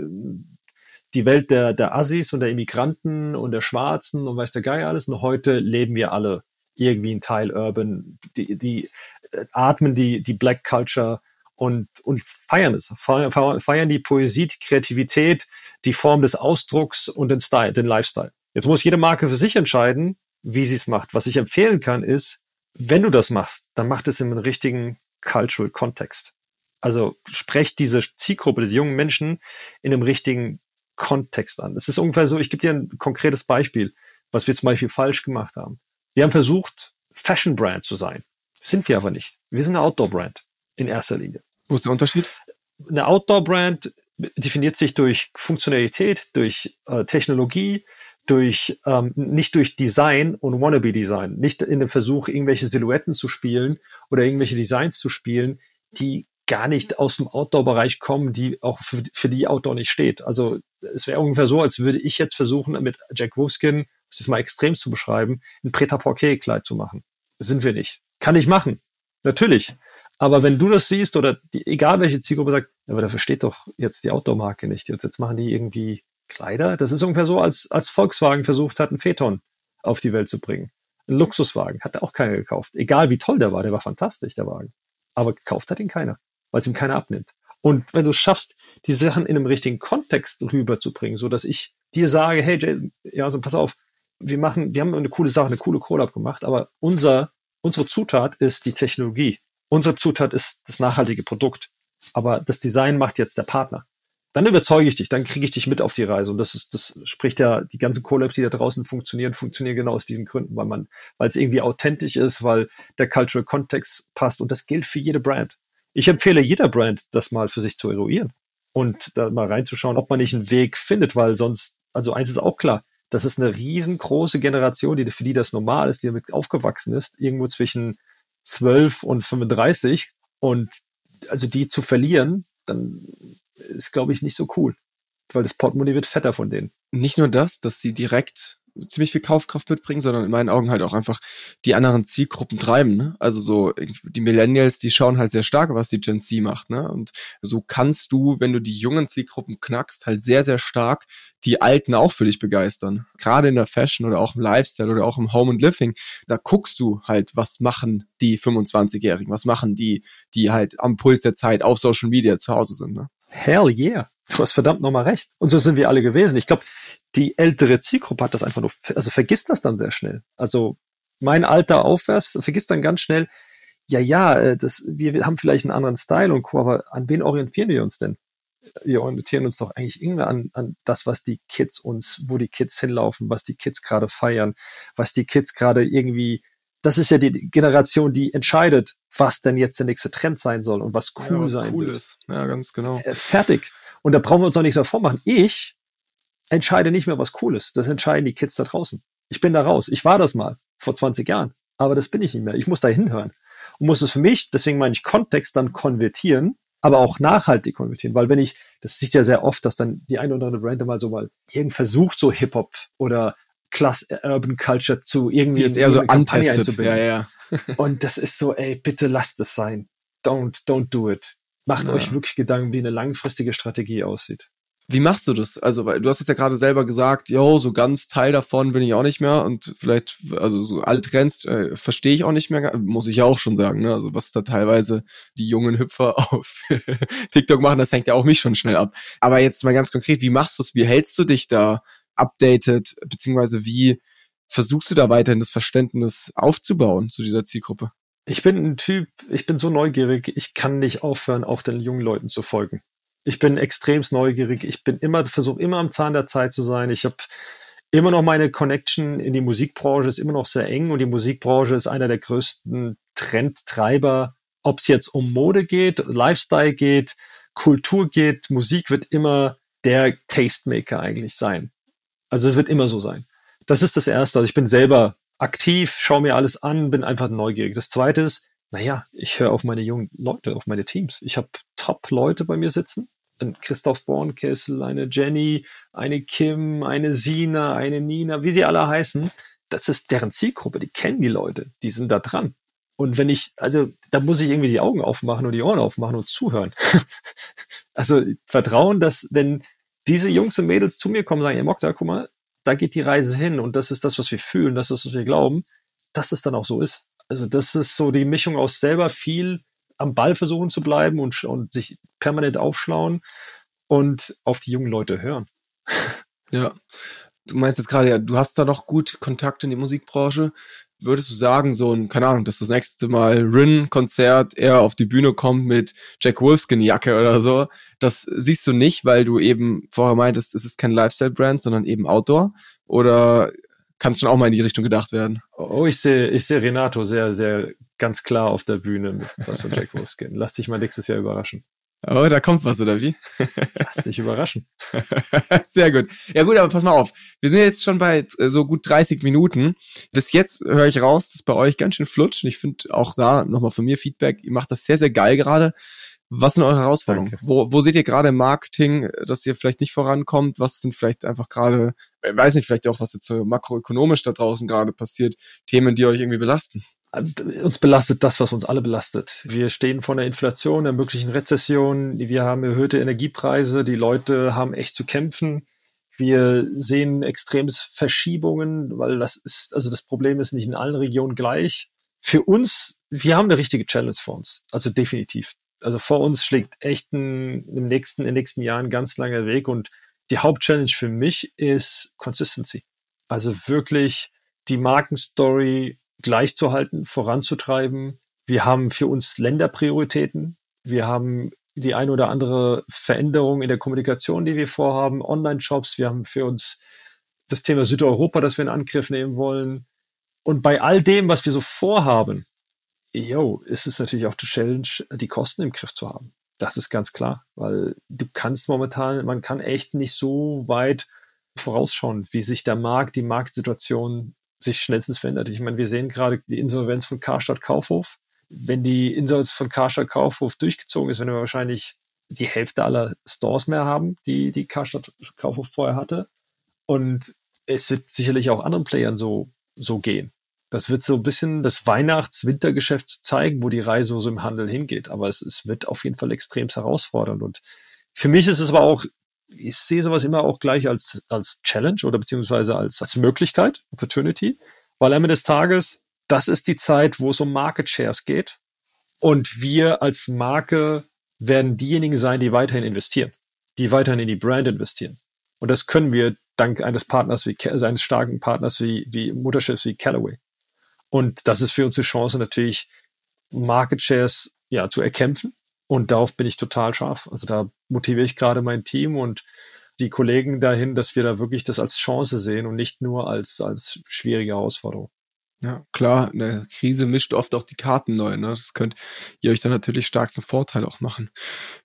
die Welt der, der Assis und der Immigranten und der Schwarzen und weiß der Geier alles. Und heute leben wir alle irgendwie ein Teil Urban, die, die äh, atmen die, die Black Culture und, und feiern es, feiern, die Poesie, die Kreativität, die Form des Ausdrucks und den Style, den Lifestyle. Jetzt muss jede Marke für sich entscheiden, wie sie es macht. Was ich empfehlen kann, ist, wenn du das machst, dann mach es in einem richtigen Cultural Kontext. Also sprecht diese Zielgruppe, diese jungen Menschen in einem richtigen Kontext an. Es ist ungefähr so, ich gebe dir ein konkretes Beispiel, was wir zum Beispiel falsch gemacht haben. Wir haben versucht, Fashion Brand zu sein. Sind wir aber nicht. Wir sind eine Outdoor Brand in erster Linie.
Wo ist der Unterschied?
Eine Outdoor Brand definiert sich durch Funktionalität, durch äh, Technologie, durch ähm, nicht durch Design und Wannabe Design, nicht in dem Versuch, irgendwelche Silhouetten zu spielen oder irgendwelche Designs zu spielen, die gar nicht aus dem Outdoor-Bereich kommen, die auch für, für die Outdoor nicht steht. Also es wäre ungefähr so, als würde ich jetzt versuchen, mit Jack Wolfskin, es jetzt mal extrem zu beschreiben, ein Prêt-à-Porter-Kleid zu machen. Das sind wir nicht. Kann ich machen. Natürlich. Aber wenn du das siehst oder die, egal welche Zielgruppe sagt, aber da versteht doch jetzt die Outdoor-Marke nicht. Jetzt, jetzt machen die irgendwie Kleider. Das ist ungefähr so, als, als Volkswagen versucht hat, einen Phaeton auf die Welt zu bringen. Ein Luxuswagen. Hat auch keiner gekauft. Egal wie toll der war. Der war fantastisch, der Wagen. Aber gekauft hat ihn keiner weil es ihm keiner abnimmt. Und wenn du es schaffst, die Sachen in einem richtigen Kontext rüberzubringen, so dass ich dir sage, hey Jason, ja, so pass auf, wir machen, wir haben eine coole Sache, eine coole Collab gemacht, aber unser, unsere Zutat ist die Technologie. Unsere Zutat ist das nachhaltige Produkt. Aber das Design macht jetzt der Partner. Dann überzeuge ich dich, dann kriege ich dich mit auf die Reise. Und das ist, das spricht ja, die ganzen Collabs, die da draußen funktionieren, funktionieren genau aus diesen Gründen, weil man, weil es irgendwie authentisch ist, weil der Cultural Context passt. Und das gilt für jede Brand. Ich empfehle jeder Brand, das mal für sich zu eruieren und da mal reinzuschauen, ob man nicht einen Weg findet, weil sonst, also eins ist auch klar, das ist eine riesengroße Generation, die, für die das normal ist, die damit aufgewachsen ist, irgendwo zwischen 12 und 35 und also die zu verlieren, dann ist, glaube ich, nicht so cool, weil das Portemonnaie wird fetter von denen.
Nicht nur das, dass sie direkt ziemlich viel Kaufkraft mitbringen, sondern in meinen Augen halt auch einfach die anderen Zielgruppen treiben. Ne? Also so die Millennials, die schauen halt sehr stark, was die Gen Z macht. Ne? Und so kannst du, wenn du die jungen Zielgruppen knackst, halt sehr, sehr stark die Alten auch für dich begeistern. Gerade in der Fashion oder auch im Lifestyle oder auch im Home and Living, da guckst du halt, was machen die 25-Jährigen, was machen die, die halt am Puls der Zeit auf Social Media zu Hause sind. Ne?
Hell yeah. Du hast verdammt nochmal recht. Und so sind wir alle gewesen. Ich glaube, die ältere Zielgruppe hat das einfach nur, also vergisst das dann sehr schnell. Also mein Alter aufwärts vergisst dann ganz schnell, ja, ja, äh, das, wir haben vielleicht einen anderen Style und Co., aber an wen orientieren wir uns denn? Wir orientieren uns doch eigentlich irgendwie an, an das, was die Kids uns, wo die Kids hinlaufen, was die Kids gerade feiern, was die Kids gerade irgendwie, das ist ja die Generation, die entscheidet, was denn jetzt der nächste Trend sein soll und was cool ja, was sein
cool
wird.
Ist. Ja, ganz genau.
Äh, fertig. Und da brauchen wir uns auch nichts mehr vormachen. Ich entscheide nicht mehr, was cool ist. Das entscheiden die Kids da draußen. Ich bin da raus. Ich war das mal vor 20 Jahren. Aber das bin ich nicht mehr. Ich muss da hinhören. Und muss es für mich, deswegen meine ich Kontext dann konvertieren, aber auch nachhaltig konvertieren. Weil wenn ich, das sieht ja sehr oft, dass dann die eine oder andere Brand mal so mal irgend versucht, so Hip-Hop oder Class Urban Culture zu irgendwie
die ist eher so antestet. Ja, ja. [laughs]
Und das ist so, ey, bitte lasst es sein. Don't, don't do it. Macht ja. euch wirklich Gedanken, wie eine langfristige Strategie aussieht.
Wie machst du das? Also, weil du hast jetzt ja gerade selber gesagt, yo, so ganz Teil davon bin ich auch nicht mehr und vielleicht, also so alle Trends äh, verstehe ich auch nicht mehr, muss ich ja auch schon sagen, ne? Also was da teilweise die jungen Hüpfer [laughs] auf TikTok machen, das hängt ja auch mich schon schnell ab. Aber jetzt mal ganz konkret, wie machst du es? Wie hältst du dich da updated, beziehungsweise wie versuchst du da weiterhin das Verständnis aufzubauen zu dieser Zielgruppe?
Ich bin ein Typ, ich bin so neugierig, ich kann nicht aufhören, auch den jungen Leuten zu folgen. Ich bin extremst neugierig. Ich bin immer, versuche immer am Zahn der Zeit zu sein. Ich habe immer noch meine Connection in die Musikbranche ist immer noch sehr eng und die Musikbranche ist einer der größten Trendtreiber, ob es jetzt um Mode geht, Lifestyle geht, Kultur geht, Musik wird immer der Tastemaker eigentlich sein. Also es wird immer so sein. Das ist das Erste. Also ich bin selber aktiv, schaue mir alles an, bin einfach neugierig. Das Zweite ist, naja, ich höre auf meine jungen Leute, auf meine Teams. Ich habe Top-Leute bei mir sitzen. Ein Christoph Bornkessel, eine Jenny, eine Kim, eine Sina, eine Nina, wie sie alle heißen. Das ist deren Zielgruppe, die kennen die Leute, die sind da dran. Und wenn ich, also da muss ich irgendwie die Augen aufmachen und die Ohren aufmachen und zuhören. [laughs] also Vertrauen, dass wenn diese Jungs und Mädels zu mir kommen und sagen, ihr Mokta, guck mal, da geht die Reise hin und das ist das, was wir fühlen, das ist, was wir glauben, dass es dann auch so ist. Also das ist so die Mischung aus selber viel am Ball versuchen zu bleiben und, und sich permanent aufschlauen und auf die jungen Leute hören.
Ja. Du meinst jetzt gerade, ja, du hast da noch gut Kontakt in die Musikbranche. Würdest du sagen, so ein, keine Ahnung, dass das nächste Mal Rin-Konzert eher auf die Bühne kommt mit Jack Wolfskin-Jacke oder so, das siehst du nicht, weil du eben vorher meintest, es ist kein Lifestyle-Brand, sondern eben Outdoor? Oder kann es schon auch mal in die Richtung gedacht werden?
Oh, ich sehe ich sehe Renato sehr, sehr ganz klar auf der Bühne mit was von Jack Wolfskin. Lass dich mal nächstes Jahr überraschen.
Oh, da kommt was, oder wie?
Lass dich überraschen. [laughs]
Sehr gut. Ja gut, aber pass mal auf. Wir sind jetzt schon bei äh, so gut 30 Minuten. Bis jetzt höre ich raus, dass bei euch ganz schön flutscht. Und ich finde auch da nochmal von mir Feedback. Ihr macht das sehr, sehr geil gerade. Was sind eure Herausforderungen? Wo, wo seht ihr gerade im Marketing, dass ihr vielleicht nicht vorankommt? Was sind vielleicht einfach gerade, weiß nicht, vielleicht auch, was jetzt so makroökonomisch da draußen gerade passiert, Themen, die euch irgendwie belasten?
uns belastet das, was uns alle belastet. Wir stehen vor einer Inflation, einer möglichen Rezession. Wir haben erhöhte Energiepreise. Die Leute haben echt zu kämpfen. Wir sehen extremes Verschiebungen, weil das ist, also das Problem ist nicht in allen Regionen gleich. Für uns, wir haben eine richtige Challenge vor uns. Also definitiv. Also vor uns schlägt echt ein, im nächsten, in den nächsten Jahren ganz langer Weg und die Hauptchallenge für mich ist Consistency. Also wirklich die Markenstory gleichzuhalten, voranzutreiben. Wir haben für uns Länderprioritäten. Wir haben die eine oder andere Veränderung in der Kommunikation, die wir vorhaben, Online-Shops. Wir haben für uns das Thema Südeuropa, das wir in Angriff nehmen wollen. Und bei all dem, was wir so vorhaben, yo, ist es natürlich auch die Challenge, die Kosten im Griff zu haben. Das ist ganz klar, weil du kannst momentan, man kann echt nicht so weit vorausschauen, wie sich der Markt, die Marktsituation sich schnellstens verändert. Ich meine, wir sehen gerade die Insolvenz von Karstadt Kaufhof. Wenn die Insolvenz von Karstadt Kaufhof durchgezogen ist, wenn wir wahrscheinlich die Hälfte aller Stores mehr haben, die die Karstadt Kaufhof vorher hatte. Und es wird sicherlich auch anderen Playern so, so gehen. Das wird so ein bisschen das Weihnachts-Wintergeschäft zeigen, wo die Reise so im Handel hingeht. Aber es, es wird auf jeden Fall extrem herausfordernd. Und für mich ist es aber auch ich sehe sowas immer auch gleich als, als Challenge oder beziehungsweise als, als Möglichkeit, Opportunity, weil am Ende des Tages, das ist die Zeit, wo es um Market Shares geht. Und wir als Marke werden diejenigen sein, die weiterhin investieren, die weiterhin in die Brand investieren. Und das können wir dank eines Partners wie, eines starken Partners wie, wie Mutterschiffs wie Callaway. Und das ist für uns die Chance natürlich, Market Shares ja, zu erkämpfen und darauf bin ich total scharf. Also da motiviere ich gerade mein Team und die Kollegen dahin, dass wir da wirklich das als Chance sehen und nicht nur als, als schwierige Herausforderung.
Ja, klar, eine Krise mischt oft auch die Karten neu. Ne? Das könnt ihr euch dann natürlich stark zum Vorteil auch machen.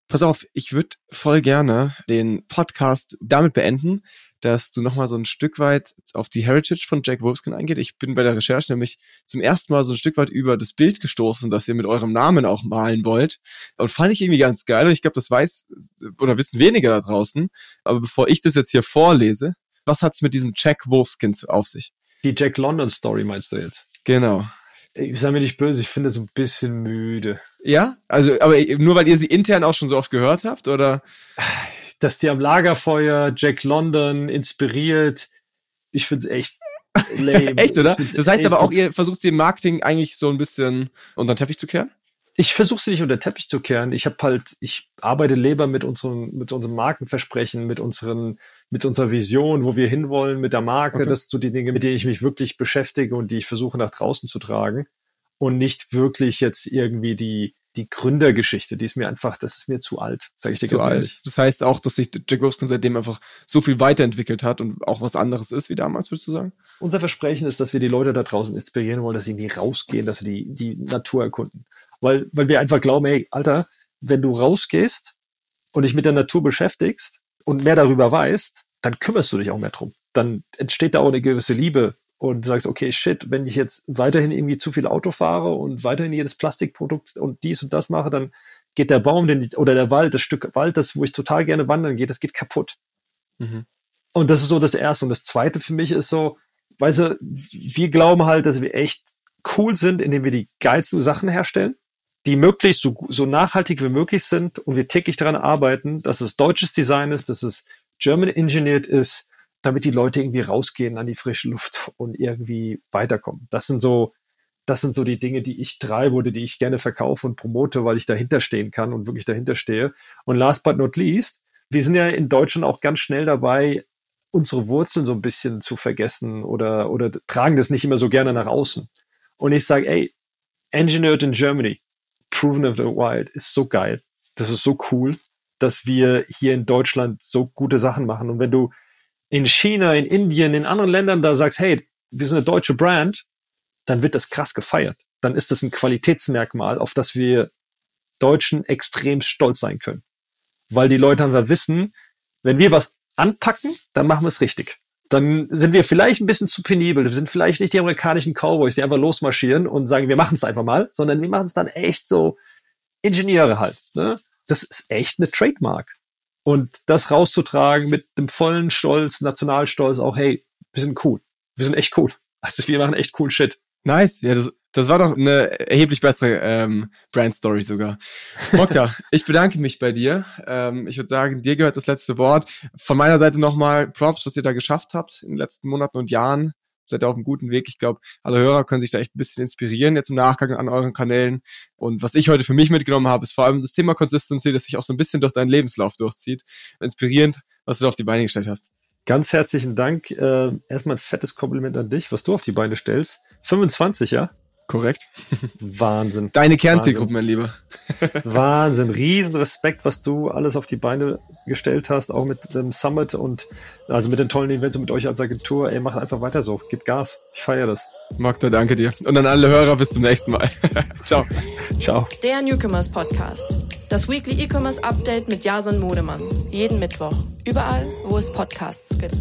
Pass auf, ich würde voll gerne den Podcast damit beenden, dass du nochmal so ein Stück weit auf die Heritage von Jack Wolfskin eingeht. Ich bin bei der Recherche nämlich zum ersten Mal so ein Stück weit über das Bild gestoßen, das ihr mit eurem Namen auch malen wollt. Und fand ich irgendwie ganz geil. Und ich glaube, das weiß oder wissen weniger da draußen. Aber bevor ich das jetzt hier vorlese, was hat's mit diesem Jack Wolfskin auf sich?
Die Jack London Story meinst du jetzt?
Genau.
Ich sage mir nicht böse, ich finde es ein bisschen müde.
Ja? Also, aber nur weil ihr sie intern auch schon so oft gehört habt, oder?
Dass die am Lagerfeuer Jack London inspiriert. Ich finde es echt
lame. [laughs] echt, oder? Das heißt aber auch, ihr versucht sie im Marketing eigentlich so ein bisschen unter den Teppich zu kehren?
Ich versuche sie nicht unter den Teppich zu kehren. Ich habe halt, ich arbeite lieber mit unserem, mit unserem Markenversprechen, mit unseren, mit unserer Vision, wo wir hinwollen, mit der Marke. Okay. Das sind so die Dinge, mit denen ich mich wirklich beschäftige und die ich versuche nach draußen zu tragen und nicht wirklich jetzt irgendwie die die Gründergeschichte, die ist mir einfach, das ist mir zu alt, sage ich dir
zu ganz alt. ehrlich. Das heißt auch, dass sich Jack Wolfskin seitdem einfach so viel weiterentwickelt hat und auch was anderes ist wie damals, würdest du sagen?
Unser Versprechen ist, dass wir die Leute da draußen inspirieren wollen, dass sie irgendwie rausgehen, dass sie die, die Natur erkunden. Weil, weil wir einfach glauben, hey, Alter, wenn du rausgehst und dich mit der Natur beschäftigst und mehr darüber weißt, dann kümmerst du dich auch mehr drum. Dann entsteht da auch eine gewisse Liebe und sagst, okay, shit, wenn ich jetzt weiterhin irgendwie zu viel Auto fahre und weiterhin jedes Plastikprodukt und dies und das mache, dann geht der Baum den, oder der Wald, das Stück Wald, das, wo ich total gerne wandern gehe, das geht kaputt. Mhm. Und das ist so das Erste. Und das Zweite für mich ist so, weißt du, wir glauben halt, dass wir echt cool sind, indem wir die geilsten Sachen herstellen, die möglichst so, so nachhaltig wie möglich sind und wir täglich daran arbeiten, dass es deutsches Design ist, dass es German engineered ist, damit die Leute irgendwie rausgehen an die frische Luft [laughs] und irgendwie weiterkommen. Das sind so, das sind so die Dinge, die ich treibe oder die ich gerne verkaufe und promote, weil ich dahinter stehen kann und wirklich dahinter stehe. Und last but not least, wir sind ja in Deutschland auch ganz schnell dabei, unsere Wurzeln so ein bisschen zu vergessen oder, oder tragen das nicht immer so gerne nach außen. Und ich sage, ey, Engineered in Germany, Proven of the Wild ist so geil. Das ist so cool, dass wir hier in Deutschland so gute Sachen machen. Und wenn du in China, in Indien, in anderen Ländern da sagst, hey, wir sind eine deutsche Brand, dann wird das krass gefeiert. Dann ist das ein Qualitätsmerkmal, auf das wir Deutschen extrem stolz sein können. Weil die Leute einfach wissen, wenn wir was anpacken, dann machen wir es richtig. Dann sind wir vielleicht ein bisschen zu penibel. Wir sind vielleicht nicht die amerikanischen Cowboys, die einfach losmarschieren und sagen, wir machen es einfach mal, sondern wir machen es dann echt so Ingenieure halt. Ne? Das ist echt eine Trademark. Und das rauszutragen mit dem vollen Stolz, Nationalstolz, auch, hey, wir sind cool. Wir sind echt cool. Also wir machen echt cool Shit.
Nice. Ja, das, das war doch eine erheblich bessere ähm, Brand-Story sogar. Mokta, [laughs] ich bedanke mich bei dir. Ähm, ich würde sagen, dir gehört das letzte Wort. Von meiner Seite nochmal Props, was ihr da geschafft habt in den letzten Monaten und Jahren seid ihr auf einem guten Weg. Ich glaube, alle Hörer können sich da echt ein bisschen inspirieren jetzt im Nachgang an euren Kanälen. Und was ich heute für mich mitgenommen habe, ist vor allem das Thema Consistency, das sich auch so ein bisschen durch deinen Lebenslauf durchzieht. Inspirierend, was du da auf die Beine gestellt hast.
Ganz herzlichen Dank. Äh, erstmal ein fettes Kompliment an dich, was du auf die Beine stellst. 25, ja?
Korrekt.
Wahnsinn.
Deine Kernzielgruppe, mein Lieber. [laughs]
Wahnsinn. Riesenrespekt, was du alles auf die Beine gestellt hast, auch mit dem Summit und also mit den tollen Events und mit euch als Agentur. Ey, macht einfach weiter so. Gib Gas. Ich feiere das.
Magda, danke dir. Und an alle Hörer, bis zum nächsten Mal. [laughs] Ciao.
Ciao. Der Newcomers Podcast. Das Weekly E-Commerce Update mit Jason Modemann. Jeden Mittwoch. Überall, wo es Podcasts gibt.